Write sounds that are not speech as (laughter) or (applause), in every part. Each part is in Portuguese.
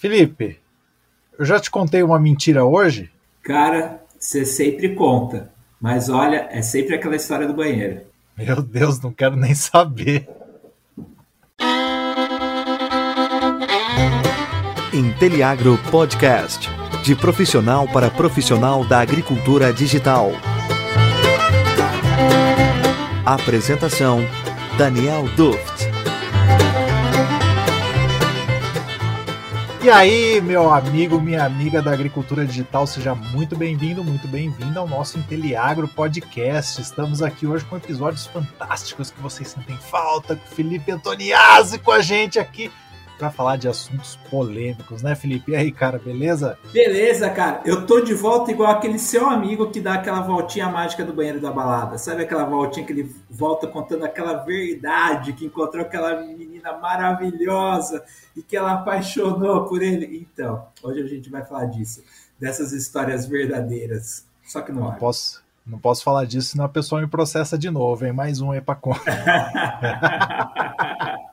Felipe, eu já te contei uma mentira hoje? Cara, você sempre conta. Mas olha, é sempre aquela história do banheiro. Meu Deus, não quero nem saber. Inteliagro Podcast. De profissional para profissional da agricultura digital. Apresentação: Daniel Duft. E aí, meu amigo, minha amiga da agricultura digital, seja muito bem-vindo, muito bem-vinda ao nosso Inteliagro Podcast. Estamos aqui hoje com episódios fantásticos que vocês sentem falta, com Felipe Antoniazzi com a gente aqui para falar de assuntos polêmicos, né, Felipe? E aí, cara, beleza? Beleza, cara. Eu tô de volta igual aquele seu amigo que dá aquela voltinha mágica do banheiro da balada. Sabe aquela voltinha que ele volta contando aquela verdade, que encontrou aquela menina maravilhosa e que ela apaixonou por ele? Então, hoje a gente vai falar disso, dessas histórias verdadeiras. Só que não, não posso. Não posso falar disso, senão a pessoa me processa de novo, hein? Mais um aí pra conta. (laughs)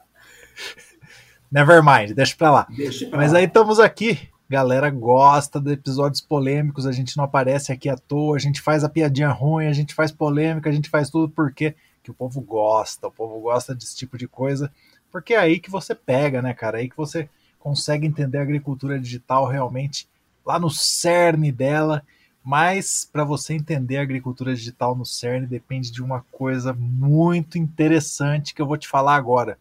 Nevermind, deixa pra lá. Deixa pra Mas lá. aí estamos aqui. Galera gosta de episódios polêmicos, a gente não aparece aqui à toa, a gente faz a piadinha ruim, a gente faz polêmica, a gente faz tudo porque que o povo gosta, o povo gosta desse tipo de coisa, porque é aí que você pega, né, cara? É aí que você consegue entender a agricultura digital realmente lá no cerne dela. Mas para você entender a agricultura digital no cerne depende de uma coisa muito interessante que eu vou te falar agora.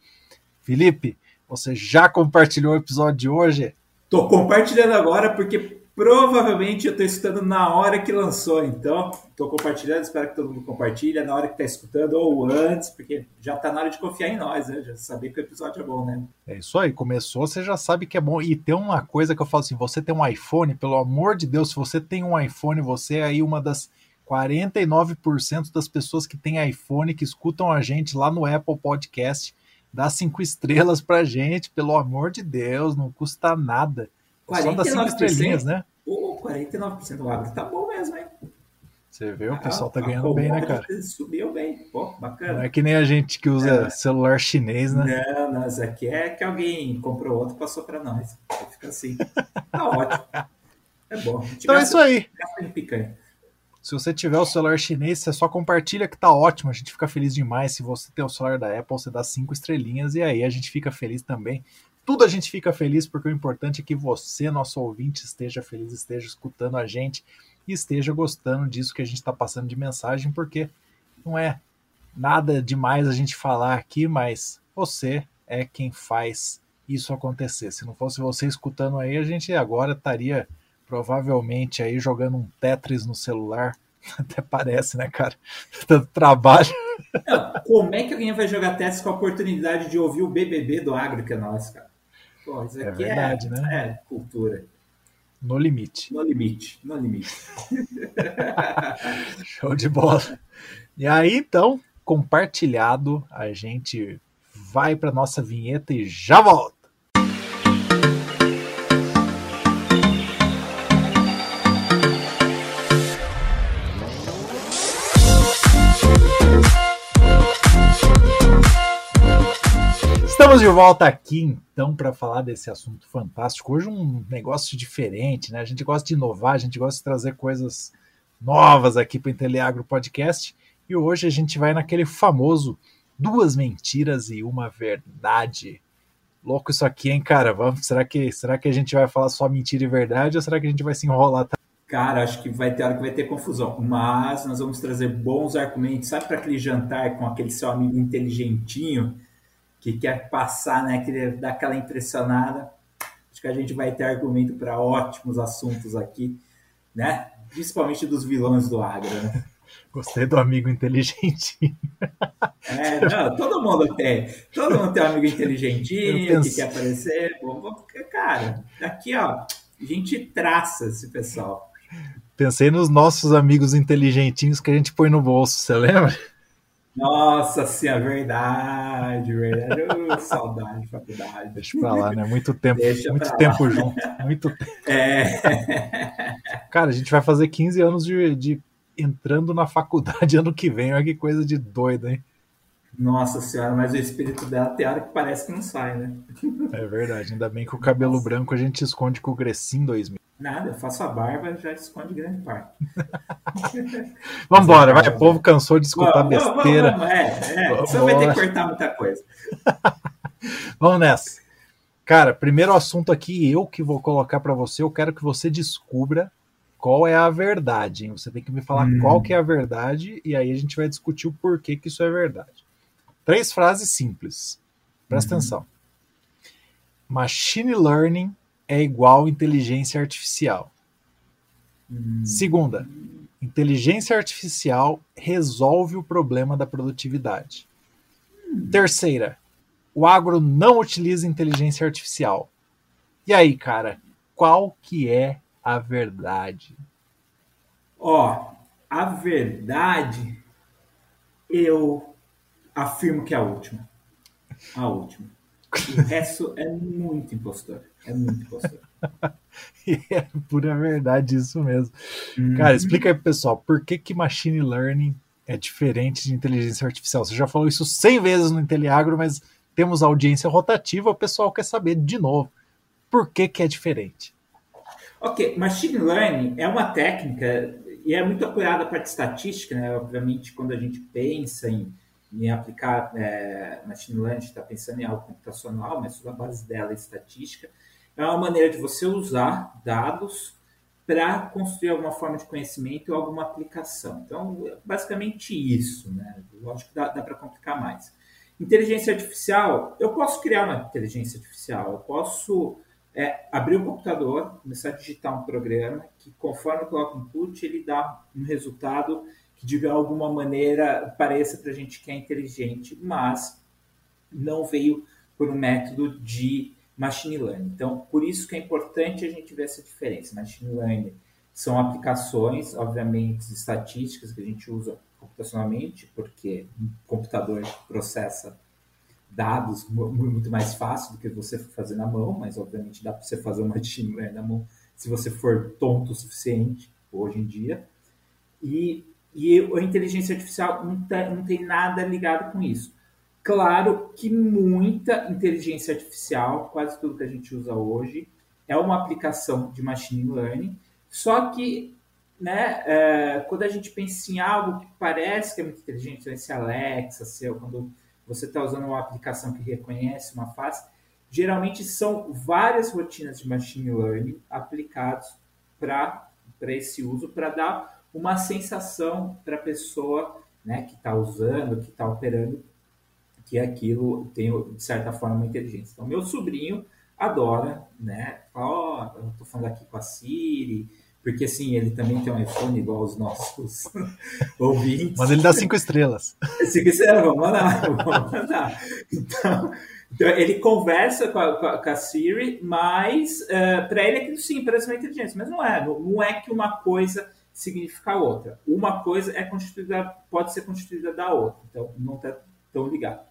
Felipe, você já compartilhou o episódio de hoje? Tô compartilhando agora porque provavelmente eu tô escutando na hora que lançou, então tô compartilhando, espero que todo mundo compartilhe na hora que tá escutando ou antes, porque já tá na hora de confiar em nós, né? Já saber que o episódio é bom, né? É isso aí, começou, você já sabe que é bom. E tem uma coisa que eu falo assim, você tem um iPhone, pelo amor de Deus, se você tem um iPhone, você é aí uma das 49% das pessoas que tem iPhone que escutam a gente lá no Apple Podcast dá cinco estrelas pra gente, pelo amor de Deus, não custa nada. Só dá cinco estrelinhas, né? Pô, 49% do agro tá bom mesmo, hein? Você vê, o pessoal tá ganhando bem, né, cara? Subiu bem, pô, bacana. Não é que nem a gente que usa É. celular chinês, né? Não, não, isso aqui é que alguém comprou outro e passou pra nós. Fica assim. Tá ótimo. É bom. Então é isso aí. picanha. Se você tiver o celular chinês, você só compartilha que tá ótimo. A gente fica feliz demais. Se você tem o celular da Apple, você dá cinco estrelinhas e aí a gente fica feliz também. Tudo a gente fica feliz porque o importante é que você, nosso ouvinte, esteja feliz, esteja escutando a gente e esteja gostando disso que a gente está passando de mensagem, porque não é nada demais a gente falar aqui, mas você é quem faz isso acontecer. Se não fosse você escutando aí, a gente agora estaria provavelmente aí jogando um Tetris no celular. (laughs) Até parece, né, cara? (laughs) Tanto trabalho. Não, como é que alguém vai jogar testes com a oportunidade de ouvir o BBB do agro que é nosso, cara? Pô, isso É aqui é, verdade, né? É, cultura. No limite. No limite, no limite. (laughs) Show de bola. E aí, então, compartilhado, a gente vai para nossa vinheta e já volta. Estamos de volta aqui então para falar desse assunto fantástico. Hoje um negócio diferente, né? A gente gosta de inovar, a gente gosta de trazer coisas novas aqui para o Inteliagro Podcast. E hoje a gente vai naquele famoso duas mentiras e uma verdade. Louco isso aqui, hein, cara? Vamos, será que será que a gente vai falar só mentira e verdade ou será que a gente vai se enrolar? Cara, acho que vai ter hora que vai ter confusão. Mas nós vamos trazer bons argumentos. Sabe para aquele jantar com aquele seu amigo inteligentinho que quer passar, né? Que dá aquela impressionada. Acho que a gente vai ter argumento para ótimos assuntos aqui, né? Principalmente dos vilões do agro, né? Gostei do amigo inteligentinho. (laughs) É, não, todo mundo tem. Todo mundo tem um amigo inteligentinho penso- que quer aparecer. Cara, aqui, ó, a gente traça esse pessoal. Pensei nos nossos amigos inteligentinhos que a gente põe no bolso, você lembra? Nossa senhora, verdade, verdade. Ô, saudade de faculdade. Deixa pra lá, né? Muito tempo, Deixa muito tempo junto. Muito tempo. É, Cara, a gente vai fazer 15 anos de, de entrando na faculdade ano que vem. Olha que coisa de doido, hein? Nossa senhora, mas o espírito dela tem hora que parece que não sai, né? É verdade, ainda bem que o cabelo Nossa. branco a gente esconde com o Grecin 2000. Nada, eu faço a barba já esconde grande parte. (laughs) Vambora, vai, o povo cansou de escutar vamos, besteira. Vamos, vamos, é, é, você vai ter que cortar muita coisa. (laughs) vamos nessa. Cara, primeiro assunto aqui, eu que vou colocar para você, eu quero que você descubra qual é a verdade. Hein? Você tem que me falar hum. qual que é a verdade e aí a gente vai discutir o porquê que isso é verdade. Três frases simples. Presta hum. atenção. Machine learning é igual inteligência artificial. Hum. Segunda, inteligência artificial resolve o problema da produtividade. Hum. Terceira, o agro não utiliza inteligência artificial. E aí, cara, qual que é a verdade? Ó, a verdade eu afirmo que é a última. A última. O resto é muito impostor. É muito (laughs) e é pura verdade isso mesmo. Uhum. Cara, explica aí pro pessoal, por que que machine learning é diferente de inteligência artificial? Você já falou isso 100 vezes no Inteliagro, mas temos audiência rotativa, o pessoal quer saber de novo. Por que que é diferente? Ok, machine learning é uma técnica e é muito apoiada a parte estatística, né? Obviamente, quando a gente pensa em em aplicar é, machine learning, está pensando em algo computacional, mas a base dela é estatística. É uma maneira de você usar dados para construir alguma forma de conhecimento ou alguma aplicação. Então, basicamente isso, né? Lógico que dá, dá para complicar mais. Inteligência artificial, eu posso criar uma inteligência artificial, eu posso é, abrir o computador, começar a digitar um programa que, conforme eu coloco input, ele dá um resultado que de alguma maneira pareça para a gente que é inteligente, mas não veio por um método de machine learning. Então, por isso que é importante a gente ver essa diferença. Machine learning são aplicações, obviamente, estatísticas que a gente usa computacionalmente, porque um computador processa dados muito mais fácil do que você fazer na mão, mas obviamente dá para você fazer uma (laughs) machine learning na mão se você for tonto o suficiente hoje em dia. E e a inteligência artificial não, tá, não tem nada ligado com isso. Claro que muita inteligência artificial, quase tudo que a gente usa hoje, é uma aplicação de machine learning, só que né, é, quando a gente pensa em algo que parece que é muito inteligente, esse Alexa, seu, quando você está usando uma aplicação que reconhece uma face, geralmente são várias rotinas de machine learning aplicados para esse uso, para dar uma sensação para a pessoa né, que está usando, que está operando, que aquilo tem, de certa forma, uma inteligência. Então, meu sobrinho adora, né? Ó, oh, eu estou falando aqui com a Siri, porque assim, ele também tem um iPhone igual aos nossos (laughs) ouvintes. Mas ele dá cinco estrelas. (laughs) Cinco estrelas, vamos mandar, (laughs) vamos mandar. Então, então ele conversa com a, com a Siri, mas uh, eh, para ele aquilo sim parece uma inteligência, mas não é. Não, não é que uma coisa significa outra. Uma coisa é constituída, pode ser constituída da outra, então não está tão ligado.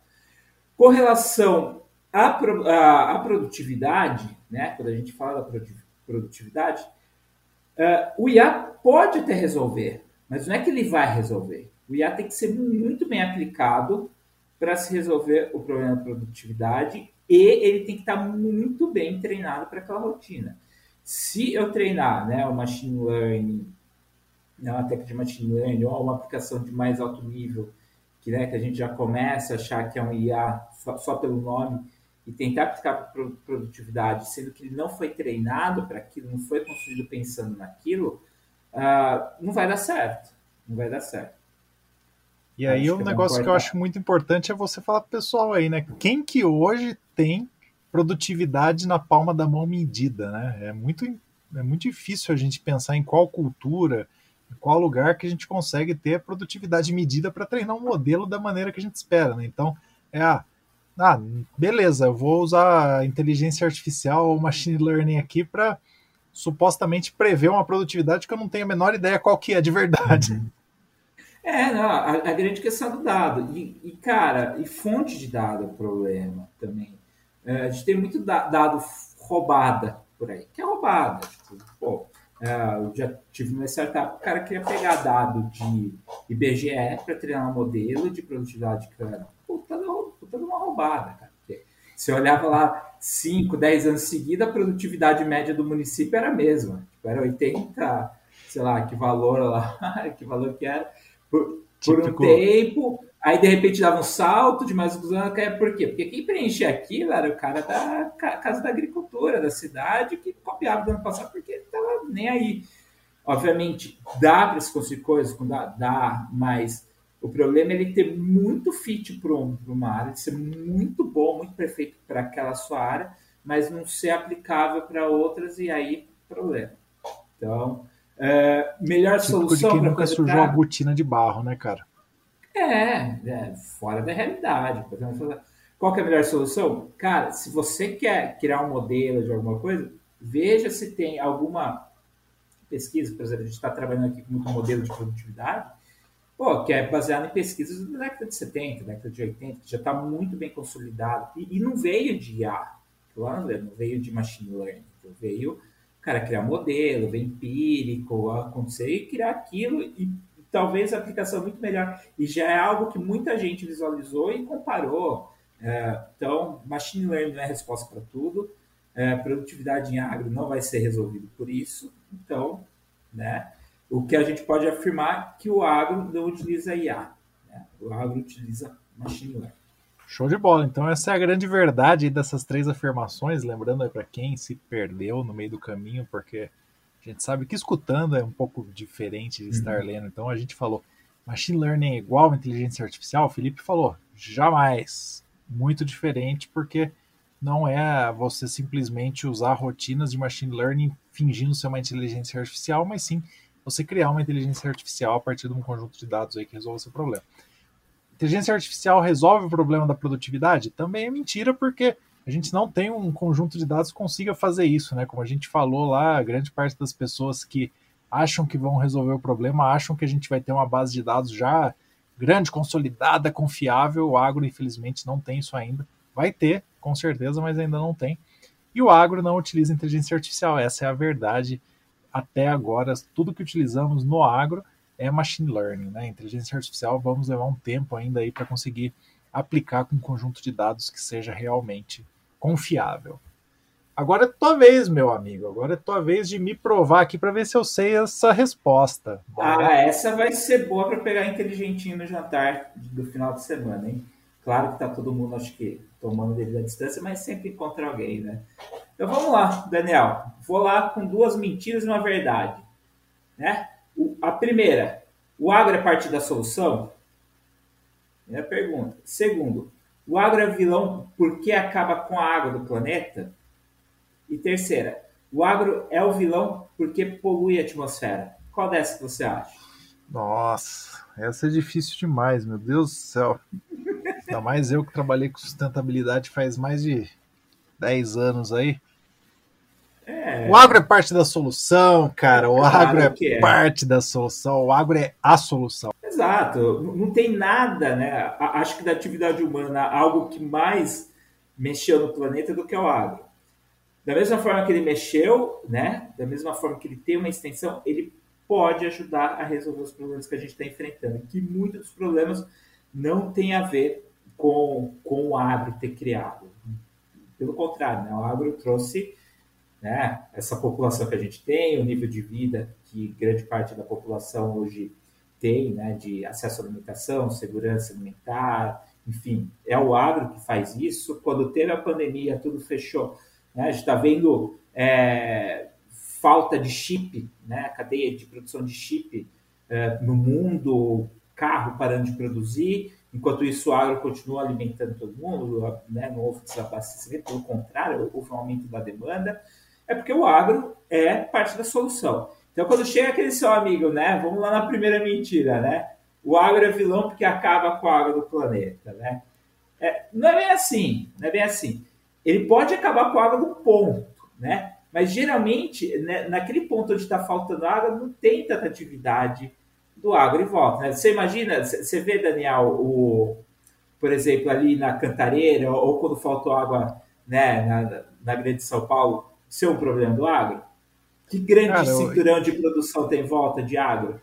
Com relação à, à, à, produtividade, né, quando a gente fala da produtividade, uh, o IA pode até resolver, mas não é que ele vai resolver. O IA tem que ser muito bem aplicado para se resolver o problema da produtividade e ele tem que estar muito bem treinado para aquela rotina. Se eu treinar né, o machine learning né, uma técnica de machine learning ou uma aplicação de mais alto nível, que, né, que a gente já começa a achar que é um IA só, só pelo nome, e tentar aplicar produtividade, sendo que ele não foi treinado para aquilo, não foi construído pensando naquilo, uh, não vai dar certo. Não vai dar certo. E aí um negócio que eu acho muito importante é você falar pro pessoal aí, né? Quem que hoje tem produtividade na palma da mão medida, né? É muito, é muito difícil a gente pensar em qual cultura, qual lugar que a gente consegue ter produtividade medida para treinar um modelo da maneira que a gente espera, né? Então, é a ah, beleza, eu vou usar inteligência artificial ou machine learning aqui para supostamente prever uma produtividade que eu não tenho a menor ideia qual que é de verdade. Uhum. É, não, a, a, grande questão do dado. E, e, cara, e fonte de dado é problema também. É, a gente tem muito da, dado roubada por aí, que é roubada. Tipo, pô, eu já tive uma startup, o cara queria pegar dado de IBGE para treinar um modelo de produtividade que era puta, puta de uma roubada, cara. Você olhava lá 5, 10 anos seguidos, a produtividade média do município era a mesma. Tipo, era 80, sei lá, que valor lá, (laughs) que valor que era, por, por um tempo. Aí, de repente, dava um salto de mais alguns anos. Por quê? Porque quem preenchia aquilo era o cara da Casa da Agricultura, da cidade, que copiava do ano passado porque estava nem aí. Obviamente, dá para se conseguir coisas, dá, dá, mas o problema é ele ter muito fit para uma área, de ser muito bom, muito perfeito para aquela sua área, mas não ser aplicável para outras, e aí, problema. Então, é, melhor Típico solução. De quem nunca sujou a botina de barro, né, cara? É, é, fora da realidade. Qual é a melhor solução? Cara, se você quer criar um modelo de alguma coisa, veja se tem alguma pesquisa, por exemplo, a gente está trabalhando aqui com um modelo de produtividade, pô, que é baseado em pesquisas da década de 70, década de 80, que já está muito bem consolidado. E, e, não veio de IA, claro, não veio de machine learning, então veio, cara, criar modelo, veio empírico, acontecer e criar aquilo e talvez a aplicação muito melhor. E já é algo que muita gente visualizou e comparou. É, então, machine learning não é resposta para tudo. É, produtividade em agro não vai ser resolvido por isso. Então, né, o que a gente pode afirmar é que o agro não utiliza IA. Né? O agro utiliza machine learning. Show de bola. Então, essa é a grande verdade dessas três afirmações. Lembrando para quem se perdeu no meio do caminho, porque a gente sabe que escutando é um pouco diferente de estar uhum. lendo. Então, a gente falou: machine learning é igual a inteligência artificial? O Felipe falou: jamais. Muito diferente, porque não é você simplesmente usar rotinas de machine learning fingindo ser uma inteligência artificial, mas sim você criar uma inteligência artificial a partir de um conjunto de dados aí que resolve o seu problema. Inteligência artificial resolve o problema da produtividade? Também é mentira, porque a gente não tem um conjunto de dados que consiga fazer isso, né? Como a gente falou lá, grande parte das pessoas que acham que vão resolver o problema acham que a gente vai ter uma base de dados já grande, consolidada, confiável. O agro, infelizmente, não tem isso ainda. Vai ter, com certeza, mas ainda não tem. E o agro não utiliza inteligência artificial, essa é a verdade até agora, tudo que utilizamos no agro é machine learning, né? Inteligência artificial, vamos levar um tempo ainda aí para conseguir aplicar com um conjunto de dados que seja realmente confiável. Agora é tua vez, meu amigo. Agora é tua vez de me provar aqui para ver se eu sei essa resposta. Ah, essa vai ser boa para pegar inteligentinho no jantar do final de semana, hein? Claro que tá todo mundo, acho que, tomando devido à distância, mas sempre encontra alguém, né? Então vamos lá, Daniel. Vou lá com duas mentiras e uma verdade. Né? O, a primeira, o agro é parte da solução? Primeira pergunta. Segundo, o agro é vilão porque acaba com a água do planeta? E terceira, o agro é o vilão porque polui a atmosfera. Qual dessa que você acha? Nossa, essa é difícil demais, meu Deus do céu. Ainda mais eu que trabalhei com sustentabilidade faz mais de 10 anos aí. É... O agro é parte da solução, cara. O claro agro é, é, parte da solução. O agro é a solução. Exato. Não tem nada, né? Acho que da atividade humana, algo que mais mexeu no planeta do que o agro. Da mesma forma que ele mexeu, né? Da mesma forma que ele tem uma extensão, ele pode ajudar a resolver os problemas que a gente está enfrentando. Que muitos dos problemas não têm a ver com, com o agro ter criado. Pelo contrário, né? o agro trouxe né, essa população que a gente tem, o nível de vida que grande parte da população hoje tem, né, de acesso à alimentação, segurança alimentar, enfim, é o agro que faz isso. Quando teve a pandemia, tudo fechou. Né, a gente está vendo é, falta de chip, né, cadeia de produção de chip é, no mundo, carro parando de produzir, Enquanto isso, o agro continua alimentando todo mundo, né? não houve desabastecimento, pelo contrário, houve um aumento da demanda, é porque o agro é parte da solução. Então, quando chega aquele seu amigo, né? Vamos lá na primeira mentira, né? O agro é vilão porque acaba com a água do planeta, né? É, não é bem assim, não é bem assim. Ele pode acabar com a água do ponto, né? Mas geralmente, né, naquele ponto onde está faltando água, não tem tanta atividade do agro em volta. Né? Você imagina, você vê, Daniel, o, por exemplo, ali na Cantareira, ou quando faltou água né, na, na Grande São Paulo, ser um problema do agro? Que grande Cara, cinturão eu... de produção tem volta de agro?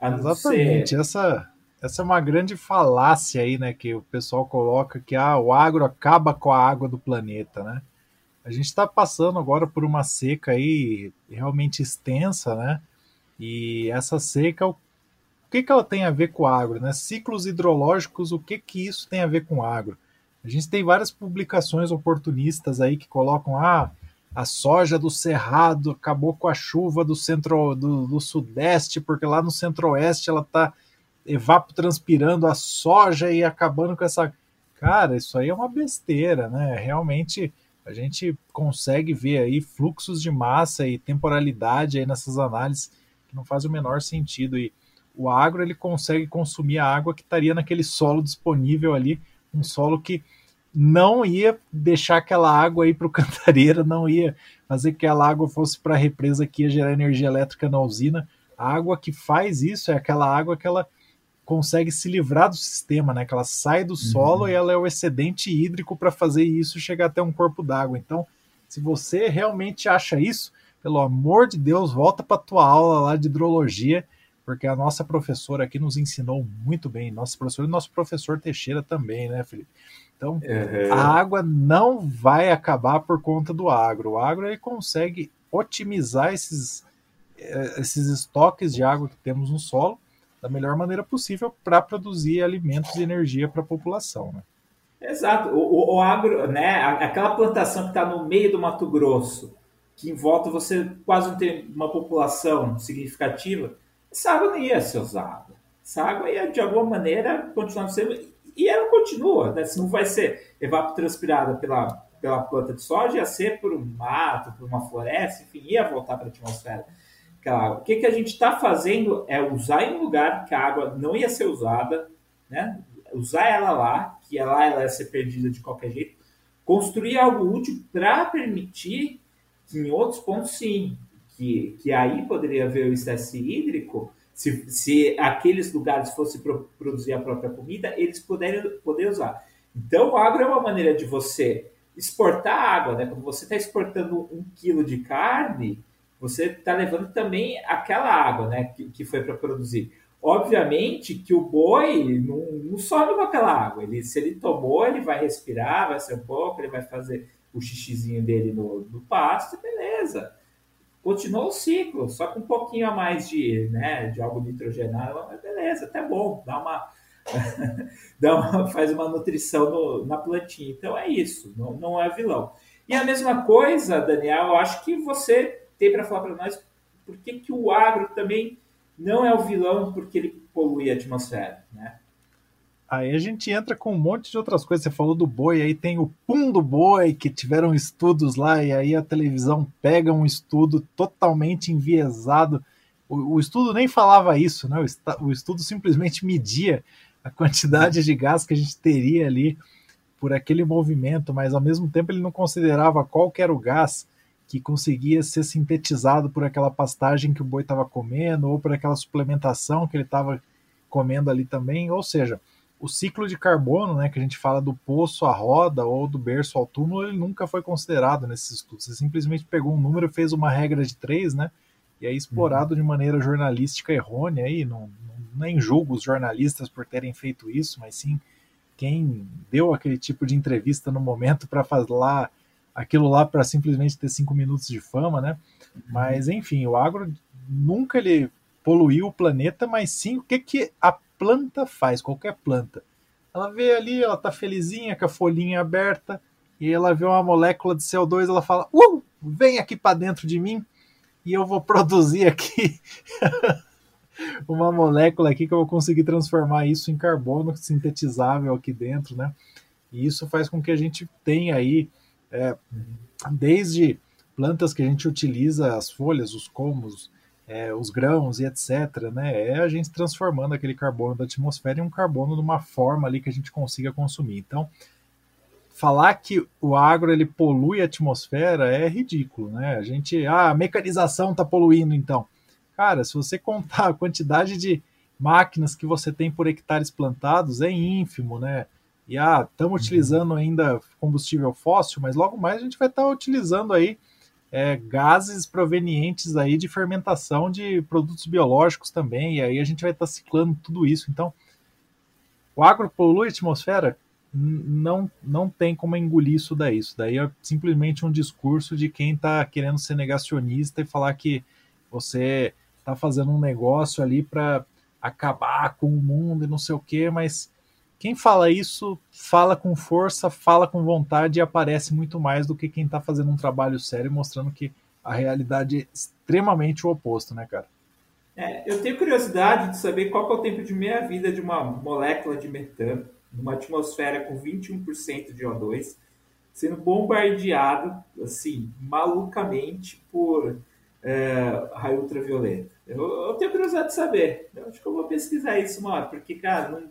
Exatamente, ser... essa, essa é uma grande falácia aí, né, que o pessoal coloca que ah, o agro acaba com a água do planeta, né? A gente está passando agora por uma seca aí realmente extensa, né? E essa seca, o que, que ela tem a ver com o agro, né? Ciclos hidrológicos, o que que isso tem a ver com o agro? A gente tem várias publicações oportunistas aí que colocam ah, a soja do cerrado acabou com a chuva do centro do, do sudeste, porque lá no centro-oeste ela está evapotranspirando a soja e acabando com essa. Cara, isso aí é uma besteira, né? Realmente a gente consegue ver aí fluxos de massa e temporalidade aí nessas análises que não faz o menor sentido. E o agro ele consegue consumir a água que estaria naquele solo disponível ali, um solo que não ia deixar aquela água aí para (laughs) o cantareira, não ia fazer que aquela água fosse para a represa que ia gerar energia elétrica na usina. A água que faz isso é aquela água que ela consegue se livrar do sistema, né? Que ela sai do solo uhum. e ela é o excedente hídrico para fazer isso chegar até um corpo d'água. Então, se você realmente acha isso, pelo amor de Deus, volta para tua aula lá de hidrologia, porque a nossa professora aqui nos ensinou muito bem, nosso professor e nosso professor Teixeira também, né, Felipe? Então, uhum. a água não vai acabar por conta do agro. O agro ele consegue otimizar esses, eh, esses estoques de água que temos no solo da melhor maneira possível para produzir alimentos e energia para a população. Né? Exato. O, o, o, agro, né, aquela plantação que está no meio do Mato Grosso, que em volta você quase não tem uma população significativa, essa água não ia ser usada. Essa água ia, de alguma maneira, continuar sendo e ela continua, né? Se não vai ser evapotranspirada pela, pela planta de soja, ia ser por um mato, por uma floresta, enfim, ia voltar para a atmosfera. Água. O que, que a gente está fazendo é usar em um lugar que a água não ia ser usada, né? usar ela lá, que lá ela ia ser perdida de qualquer jeito, construir algo útil para permitir que em outros pontos, sim, que, que aí poderia haver o estresse hídrico, se, se aqueles lugares fossem pro, produzir a própria comida, eles poderiam poder usar. Então, o agro é uma maneira de você exportar água, né? Quando você está exportando um quilo de carne, você está levando também aquela água, né? Que, que foi para produzir. Obviamente que o boi não, não com aquela água. Ele, se ele tomou, ele vai respirar, vai ser um pouco, ele vai fazer o xixizinho dele no, no pasto, beleza continuou o ciclo, só com um pouquinho a mais de, né, de algo nitrogenado, mas beleza, até bom, dá uma, (laughs) dá uma faz uma nutrição no, na plantinha. Então é isso, não, não é vilão. E a mesma coisa, Daniel, eu acho que você tem para falar para nós por que, que o agro também não é o vilão porque ele polui a atmosfera, né? Aí a gente entra com um monte de outras coisas. Você falou do boi, aí tem o pum do boi, que tiveram estudos lá, e aí a televisão pega um estudo totalmente enviesado. O, o estudo nem falava isso, né? O, o estudo simplesmente media a quantidade de gás que a gente teria ali por aquele movimento, mas ao mesmo tempo ele não considerava qual era o gás que conseguia ser sintetizado por aquela pastagem que o boi estava comendo ou por aquela suplementação que ele estava comendo ali também. Ou seja, o ciclo de carbono, né, que a gente fala do poço à roda ou do berço ao túmulo, ele nunca foi considerado nesses estudos. Você simplesmente pegou um número, fez uma regra de três, né, e é explorado uhum. de maneira jornalística errônea. Aí, não, não, nem julgo os jornalistas por terem feito isso, mas sim quem deu aquele tipo de entrevista no momento para falar aquilo lá para simplesmente ter cinco minutos de fama, né? Uhum. Mas enfim, o agro nunca ele poluiu o planeta, mas sim o que que a planta faz, qualquer planta. Ela vê ali, ela tá felizinha com a folhinha aberta, e ela vê uma molécula de CO2, ela fala: uh, vem aqui para dentro de mim e eu vou (laughs) produzir aqui (laughs) uma molécula aqui que eu vou conseguir transformar isso em carbono sintetizável aqui dentro, né? E isso faz com que a gente tenha aí, é, desde plantas que a gente utiliza as folhas, os colmos, é, os grãos e etc., né? É a gente transformando aquele carbono da atmosfera em um carbono de uma forma ali que a gente consiga consumir. Então, falar que o agro ele polui a atmosfera é ridículo, né? A gente, ah, a mecanização está poluindo, então. Cara, se você contar a quantidade de máquinas que você tem por hectares plantados, é ínfimo, né? E ah, estamos uhum. utilizando ainda combustível fóssil, mas logo mais a gente vai estar tá utilizando aí é, gases provenientes aí de fermentação de produtos biológicos também, e aí a gente vai estar tá ciclando tudo isso. Então, o agro polui a atmosfera? Não, não tem como engolir isso daí. Isso daí é simplesmente um discurso de quem está querendo ser negacionista e falar que você está fazendo um negócio ali para acabar com o mundo e não sei o quê, mas quem fala isso fala com força, fala com vontade e aparece muito mais do que quem está fazendo um trabalho sério mostrando que a realidade é extremamente o oposto, né, cara? É, eu tenho curiosidade de saber qual é o tempo de meia-vida de uma molécula de metano numa atmosfera com 21% de O2, sendo bombardeado, assim, malucamente por é, raio ultravioleta. Eu, eu, tenho curiosidade de saber. Eu acho que eu vou pesquisar isso hora, porque, cara, não,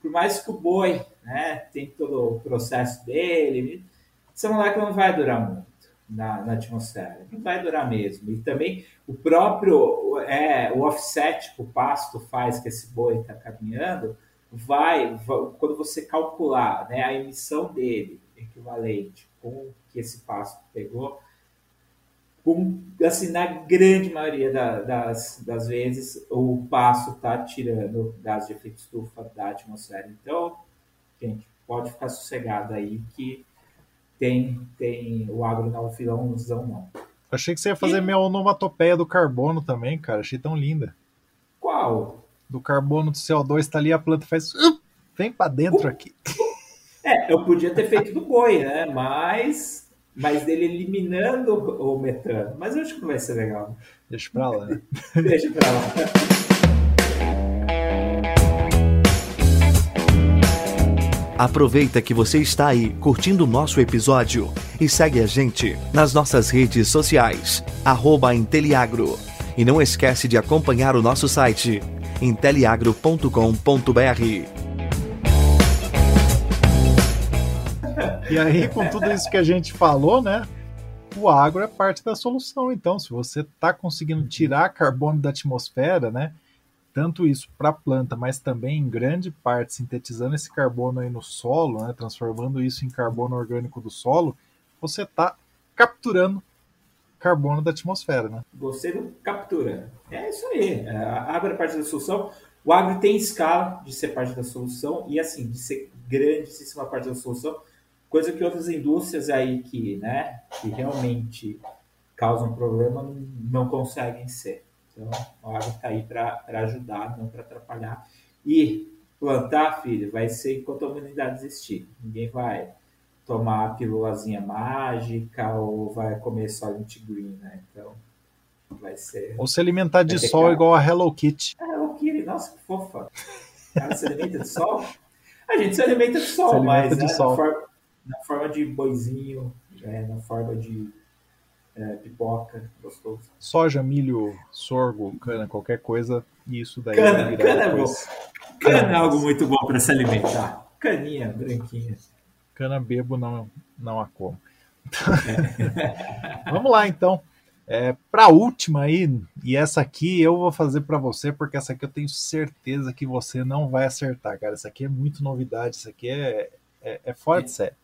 por mais que o boi né, tem todo o processo dele, essa molécula não vai durar muito na, na, atmosfera, não vai durar mesmo. E também o próprio é, o offset que o pasto faz, que esse boi está caminhando, vai, vai, quando você calcular né, a emissão dele equivalente com o que esse pasto pegou, com, assim, na grande maioria da, das, das vezes, o passo está tirando gás de efeito estufa da atmosfera. Então, gente, pode ficar sossegado aí que tem, tem o agro não vilãozão, não. Achei que você ia fazer e... minha onomatopeia do carbono também, cara. Achei tão linda. Qual? Do carbono do CO2 tá ali, a planta faz. Vem para dentro uh, aqui. (laughs) É, eu podia ter feito do boi, né? Mas mas dele eliminando o metano. Mas eu acho que não vai ser legal. Deixa pra lá. Né? (laughs) Deixa pra lá. Aproveita que você está aí curtindo o nosso episódio e segue a gente nas nossas redes sociais, arroba Inteliagro. E não esquece de acompanhar o nosso site, inteliagro.com.br. E aí, com tudo isso que a gente falou, né? O agro é parte da solução. Então, se você está conseguindo tirar carbono da atmosfera, né? Tanto isso para a planta, mas também em grande parte sintetizando esse carbono aí no solo, né, transformando isso em carbono orgânico do solo, você está capturando carbono da atmosfera, né? Você não captura. É isso aí. A agro é parte da solução. O agro tem escala de ser parte da solução e, assim, de ser grandíssima parte da solução coisa que outras indústrias aí que, né, que realmente causam problema não, conseguem ser. Então, a água está aí para ajudar, não para atrapalhar. E plantar, filho, vai ser enquanto a humanidade existir. Ninguém vai tomar a pílulazinha mágica ou vai comer Solent Green, né? Então, vai ser... Ou se alimentar de sol cara... igual a Hello Kitty. A Hello Kitty, nossa, que fofa. Ela se alimenta de sol? A gente se alimenta de sol, alimenta mas de né, sol. Na forma de boizinho, é, na forma de é, pipoca, gostoso. Soja, milho, sorgo, cana, qualquer coisa, isso daí cana, cana é bom. Cana é algo muito bom para se alimentar. Caninha, branquinha. Cana bebo, não, não a como. É. (laughs) Vamos lá, então. É, para a última aí, e essa aqui eu vou fazer para você, porque essa aqui eu tenho certeza que você não vai acertar, cara. Essa aqui é muito novidade, isso aqui é, é, é fora de série.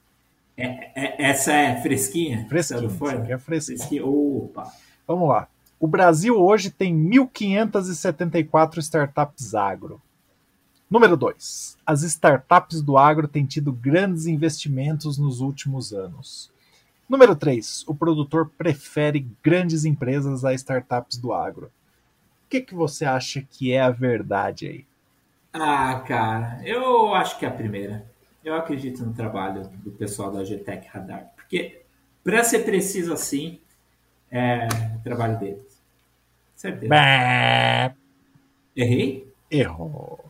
É, é, essa é fresquinha? Fresquinha, é fresquinha. fresquinha. Opa. Vamos lá. O Brasil hoje tem 1.574 startups agro. Número 2. As startups do agro têm tido grandes investimentos nos últimos anos. Número 3. O produtor prefere grandes empresas a startups do agro. O que, que você acha que é a verdade aí? Ah, cara, eu acho que é a primeira eu acredito no trabalho do pessoal da GTEC Radar, porque para ser preciso assim, é o trabalho deles. Certeza. Bah. Errei? Errou.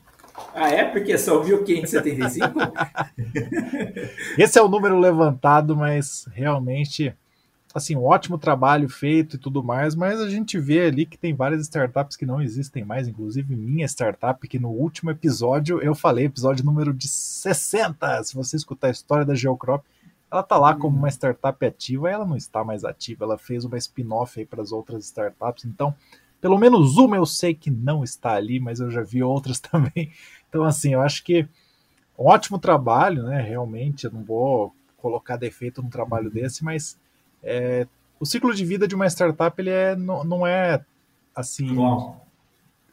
Ah, é? Porque são 1575? (laughs) Esse é o número levantado, mas realmente assim, um ótimo trabalho feito e tudo mais, mas a gente vê ali que tem várias startups que não existem mais, inclusive minha startup, que no último episódio eu falei, episódio número de 60, se você escutar a história da Geocrop, ela tá lá como uma startup ativa, ela não está mais ativa, ela fez uma spin-off aí para as outras startups, então pelo menos uma eu sei que não está ali, mas eu já vi outras (laughs) também. Então assim, eu acho que um ótimo trabalho, né? Realmente, eu não vou colocar defeito no trabalho desse, mas é, o ciclo de vida de uma startup ele é, não, não é assim. Bom.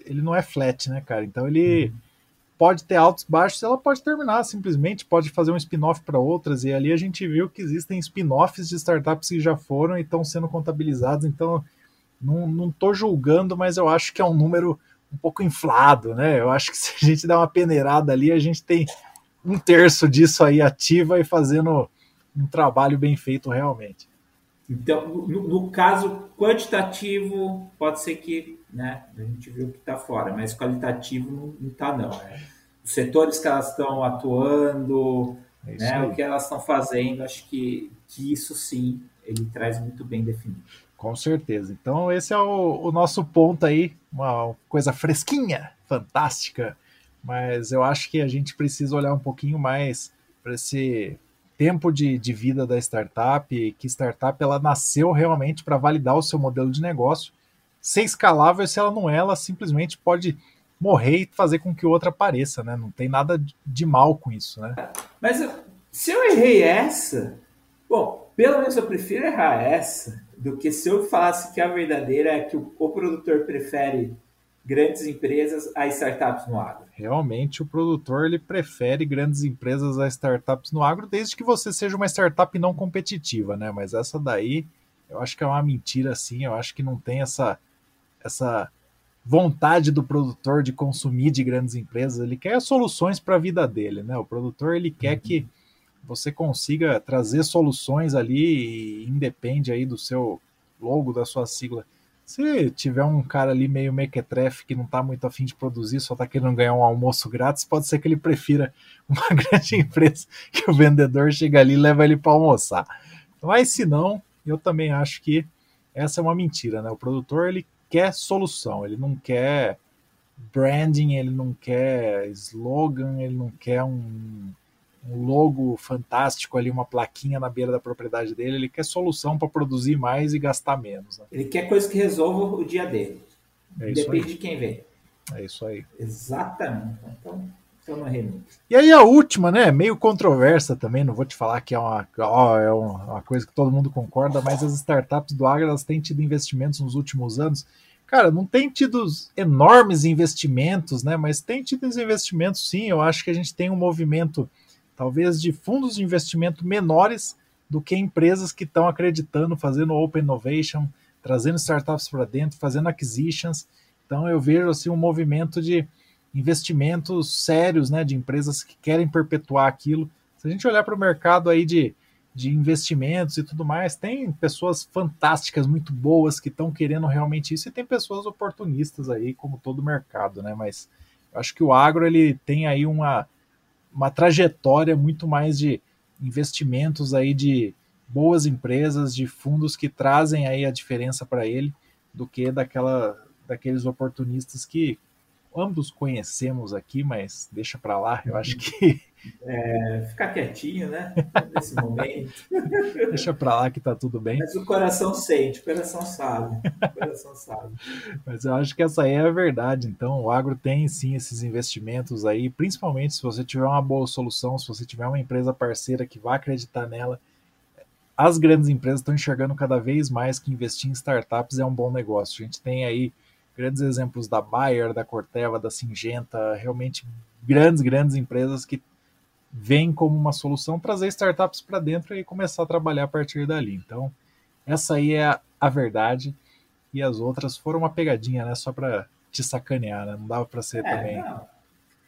Ele não é flat, né, cara? Então ele uhum. pode ter altos baixos, ela pode terminar simplesmente, pode fazer um spin-off para outras. E ali a gente viu que existem spin-offs de startups que já foram e estão sendo contabilizados. Então não, tô julgando, mas eu acho que é um número um pouco inflado, né? Eu acho que se a gente der uma peneirada ali, a gente tem um terço disso aí ativa e fazendo um trabalho bem feito realmente. Então, no, no caso quantitativo, pode ser que né, a gente viu que está fora, mas qualitativo não está, não. Né? Os setores que elas estão atuando, é né, o que elas estão fazendo, acho que, que isso sim ele traz muito bem definido. Com certeza. Então, esse é o, o nosso ponto aí, uma coisa fresquinha, fantástica, mas eu acho que a gente precisa olhar um pouquinho mais para esse tempo de, de vida da startup, que startup ela nasceu realmente para validar o seu modelo de negócio, ser escalável, se ela não é, ela simplesmente pode morrer e fazer com que outra apareça, né? Não tem nada de mal com isso, né? Mas se eu errei essa, bom, pelo menos eu prefiro errar essa do que se eu falasse que a verdadeira é que o, o produtor prefere grandes empresas a startups no agro. Realmente o produtor ele prefere grandes empresas a startups no agro, desde que você seja uma startup não competitiva, né? Mas essa daí eu acho que é uma mentira assim, eu acho que não tem essa essa vontade do produtor de consumir de grandes empresas, ele quer soluções para a vida dele, né? O produtor ele quer uhum. que você consiga trazer soluções ali e independe aí do seu logo, da sua sigla. Se tiver um cara ali meio mequetrefe que não está muito afim de produzir, só está querendo ganhar um almoço grátis, pode ser que ele prefira (laughs) uma grande empresa que o vendedor chega ali e leva ele para almoçar. Mas se não, eu também acho que essa é uma mentira, né? O produtor ele quer solução, ele não quer branding, ele não quer slogan, ele não quer um um logo fantástico ali, uma plaquinha na beira da propriedade dele. Ele quer solução para produzir mais e gastar menos. Né? Ele quer coisa que resolva o dia dele. É Depende de quem vem. É isso aí. Exatamente. Então, então não é E aí a última, né? Meio controversa também, não vou te falar que é uma, ó, é uma coisa que todo mundo concorda, mas as startups do agro elas têm tido investimentos nos últimos anos. Cara, não tem tido enormes investimentos, né? Mas tem tido investimentos sim. Eu acho que a gente tem um movimento talvez de fundos de investimento menores do que empresas que estão acreditando, fazendo open innovation, trazendo startups para dentro, fazendo acquisitions. Então eu vejo assim um movimento de investimentos sérios, né, de empresas que querem perpetuar aquilo. Se a gente olhar para o mercado aí de, de investimentos e tudo mais, tem pessoas fantásticas, muito boas que estão querendo realmente isso e tem pessoas oportunistas aí, como todo mercado, né? Mas acho que o agro ele tem aí uma uma trajetória muito mais de investimentos aí de boas empresas, de fundos que trazem aí a diferença para ele, do que daquela, daqueles oportunistas que ambos conhecemos aqui, mas deixa para lá, eu acho que é, ficar quietinho, né? Nesse momento. (laughs) Deixa pra lá que tá tudo bem. Mas o coração sente, o coração sabe. O coração sabe. Mas eu acho que essa aí é a verdade. Então, o agro tem sim esses investimentos aí, principalmente se você tiver uma boa solução, se você tiver uma empresa parceira que vai acreditar nela. As grandes empresas estão enxergando cada vez mais que investir em startups é um bom negócio. A gente tem aí grandes exemplos da Bayer, da Corteva, da Singenta, realmente grandes, grandes empresas que vem como uma solução trazer startups para dentro e começar a trabalhar a partir dali. Então, essa aí é a, verdade e as outras foram uma pegadinha, né? Só para te sacanear, né? Não dava para ser é, também. Não.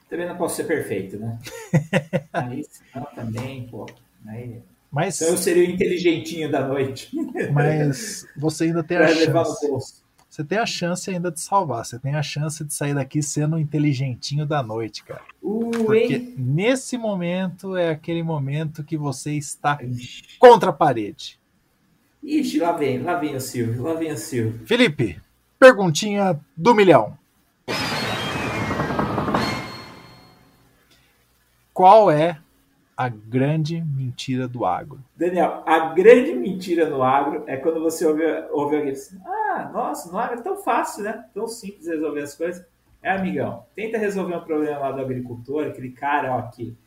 Também não posso ser perfeito, né? (laughs) aí senão também, pô. Aí... Mas, então eu seria o inteligentinho da noite. Mas você ainda tem a chance. Você tem a chance ainda de salvar. Você tem a chance de sair daqui sendo o inteligentinho da noite, cara. Porque nesse momento é aquele momento que você está contra a parede. Ixi, lá vem, lá vem o Silvio, lá vem o Silvio. Felipe, perguntinha do milhão. Qual é a grande mentira do agro? Daniel, a grande mentira no agro é quando você ouve, ouve alguém assim, ah, nossa, no agro é tão fácil, né? Tão simples resolver as coisas. É, amigão, tenta resolver um problema lá do agricultor, aquele cara, ó, que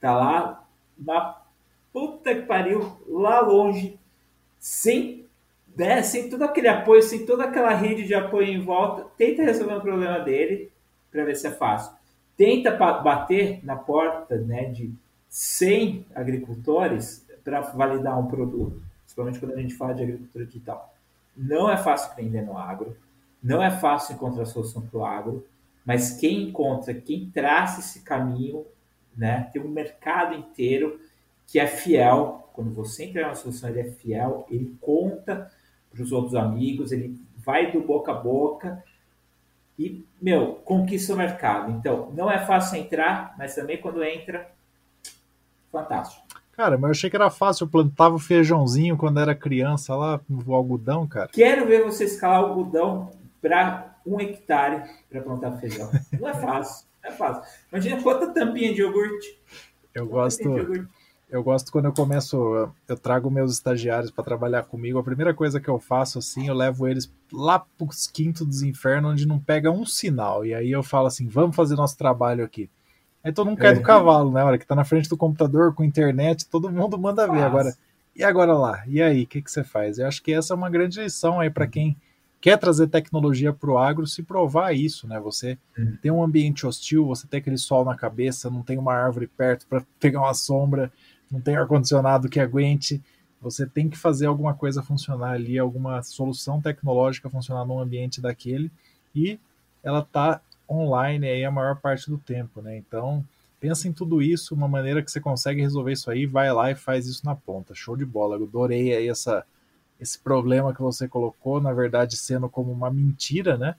tá lá na puta que pariu, lá longe, sem né, sem todo aquele apoio, sem toda aquela rede de apoio em volta, tenta resolver o problema dele para ver se é fácil. Tenta bater na porta né, de 100 agricultores para validar um produto, principalmente quando a gente fala de agricultura digital. Não é fácil aprender no agro, não é fácil encontrar solução para o agro, mas quem encontra, quem traça esse caminho, né, tem um mercado inteiro que é fiel. Quando você entrega uma solução, ele é fiel, ele conta para os outros amigos, ele vai do boca a boca e, meu, conquista o mercado. Então, não é fácil entrar, mas também quando entra, fantástico. Cara, mas eu achei que era fácil. Eu plantava feijãozinho quando era criança lá no algodão, cara. Quero ver você escalar algodão para um hectare para plantar feijão. Não é fácil, não é fácil. Imagina quanta tampinha de iogurte. Eu gosto. Eu gosto quando eu começo, eu trago meus estagiários para trabalhar comigo. A primeira coisa que eu faço assim, eu levo eles lá para os quintos dos infernos, onde não pega um sinal. E aí eu falo assim: vamos fazer nosso trabalho aqui. Aí todo mundo cai é. do cavalo, né? Hora que tá na frente do computador com internet, todo mundo manda ver. Agora, e agora lá? E aí, o que, que você faz? Eu acho que essa é uma grande lição aí para quem quer trazer tecnologia para o agro, se provar isso, né? Você uhum. tem um ambiente hostil, você tem aquele sol na cabeça, não tem uma árvore perto para (laughs) pegar uma sombra não tem ar-condicionado que aguente. Você tem que fazer alguma coisa funcionar ali, alguma solução tecnológica funcionar num ambiente daquele, e ela está online aí a maior parte do tempo, né? Então, pensa em tudo isso, uma maneira que você consegue resolver isso aí, vai lá e faz isso na ponta. Show de bola. Eu adorei aí essa, esse problema que você colocou, na verdade, sendo como uma mentira, né?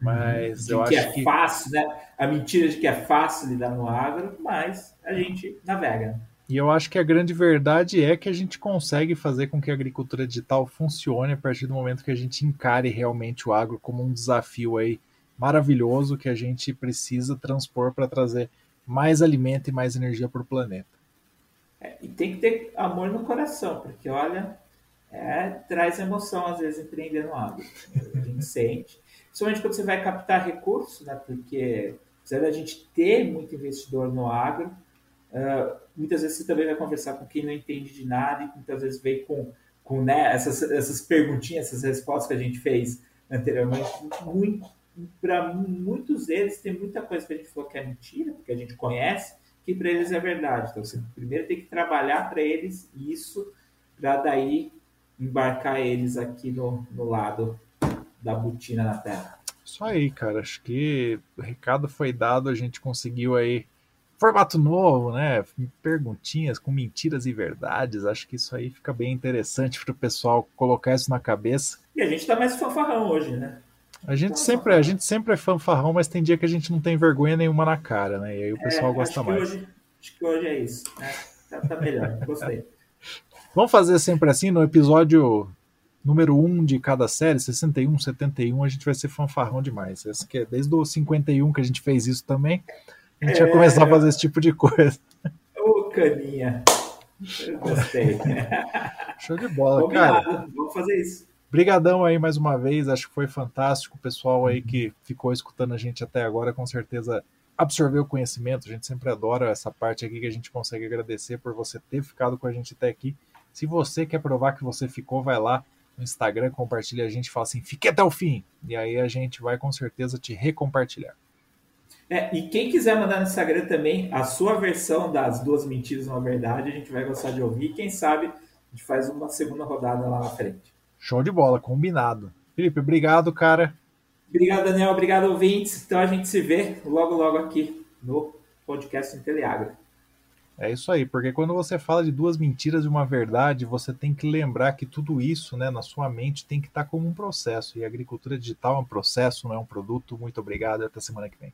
Mas de eu que acho é que. fácil, né? A mentira de que é fácil lidar no agro, mas a gente navega. E eu acho que a grande verdade é que a gente consegue fazer com que a agricultura digital funcione a partir do momento que a gente encare realmente o agro como um desafio aí maravilhoso que a gente precisa transpor para trazer mais alimento e mais energia para o planeta. É, e tem que ter amor no coração, porque olha, é, traz emoção às vezes empreender no agro. A gente (laughs) sente. Principalmente quando você vai captar recursos, né? Porque apesar da gente ter muito investidor no agro, uh, muitas vezes você também vai conversar com quem não entende de nada e muitas vezes vem com, com né, essas, essas perguntinhas, essas respostas que a gente fez anteriormente. Para muitos deles, tem muita coisa que a gente falou que é mentira, que a gente conhece, que para eles é verdade. Então, você primeiro tem que trabalhar para eles isso, para daí embarcar eles aqui no, no lado da botina na Terra. Isso aí, cara. Acho que o recado foi dado, a gente conseguiu aí formato novo, né? Perguntinhas com mentiras e verdades. Acho que isso aí fica bem interessante para o pessoal colocar isso na cabeça. E a gente está mais fanfarrão hoje, né? A gente, sempre, a gente sempre é fanfarrão, mas tem dia que a gente não tem vergonha nenhuma na cara, né? E aí o pessoal é, gosta mais. Hoje, acho que hoje é isso. Né? Tá, tá melhor, (laughs) gostei. Vamos fazer sempre assim, no episódio número 1 de cada série, 61, 71, a gente vai ser fanfarrão demais. Esse que é desde o 51 que a gente fez isso também. A gente é... ia começar a fazer esse tipo de coisa. Ô, caninha. Eu gostei. Show de bola, Combinado. cara. Vamos fazer isso. Obrigadão aí mais uma vez, acho que foi fantástico. O pessoal aí que ficou escutando a gente até agora, com certeza absorveu conhecimento. A gente sempre adora essa parte aqui que a gente consegue agradecer por você ter ficado com a gente até aqui. Se você quer provar que você ficou, vai lá no Instagram, compartilha a gente, fala assim, fique até o fim. E aí a gente vai com certeza te recompartilhar. É, e quem quiser mandar no Instagram também a sua versão das duas mentiras uma verdade, a gente vai gostar de ouvir. Quem sabe a gente faz uma segunda rodada lá na frente. Show de bola, combinado. Felipe, obrigado, cara. Obrigado, Daniel. Obrigado, ouvintes. Então a gente se vê logo, logo aqui no podcast Inteliagra. É isso aí, porque quando você fala de duas mentiras e uma verdade, você tem que lembrar que tudo isso, né, na sua mente tem que estar como um processo. E a agricultura digital é um processo, não é um produto. Muito obrigado e até semana que vem.